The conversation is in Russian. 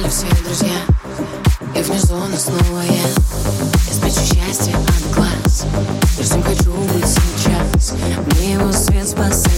пропали все друзья. И внизу она снова я Я спрячу счастье от глаз. Я всем хочу быть сейчас. Мне его свет спасает